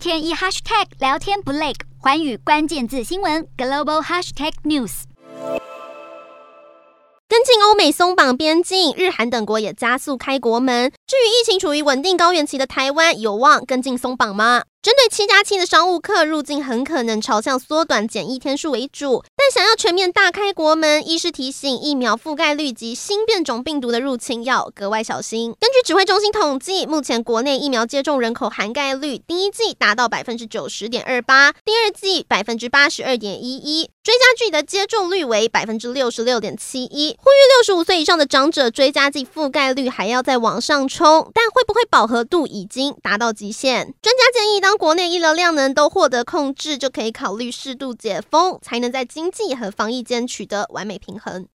天一 hashtag 聊天不累，环宇关键字新闻 global hashtag news。跟进欧美松绑边境，日韩等国也加速开国门。至于疫情处于稳定高原期的台湾，有望跟进松绑吗？针对七加七的商务客入境，很可能朝向缩短检疫天数为主。但想要全面大开国门，医师提醒，疫苗覆盖率及新变种病毒的入侵要格外小心。根据指挥中心统计，目前国内疫苗接种人口涵盖率，第一季达到百分之九十点二八，第二季百分之八十二点一一，追加剂的接种率为百分之六十六点七一。呼吁六十五岁以上的长者追加剂覆盖率还要再往上冲，但会不会饱和度已经达到极限？专家建议当。国内医疗量能都获得控制，就可以考虑适度解封，才能在今经济和防疫间取得完美平衡。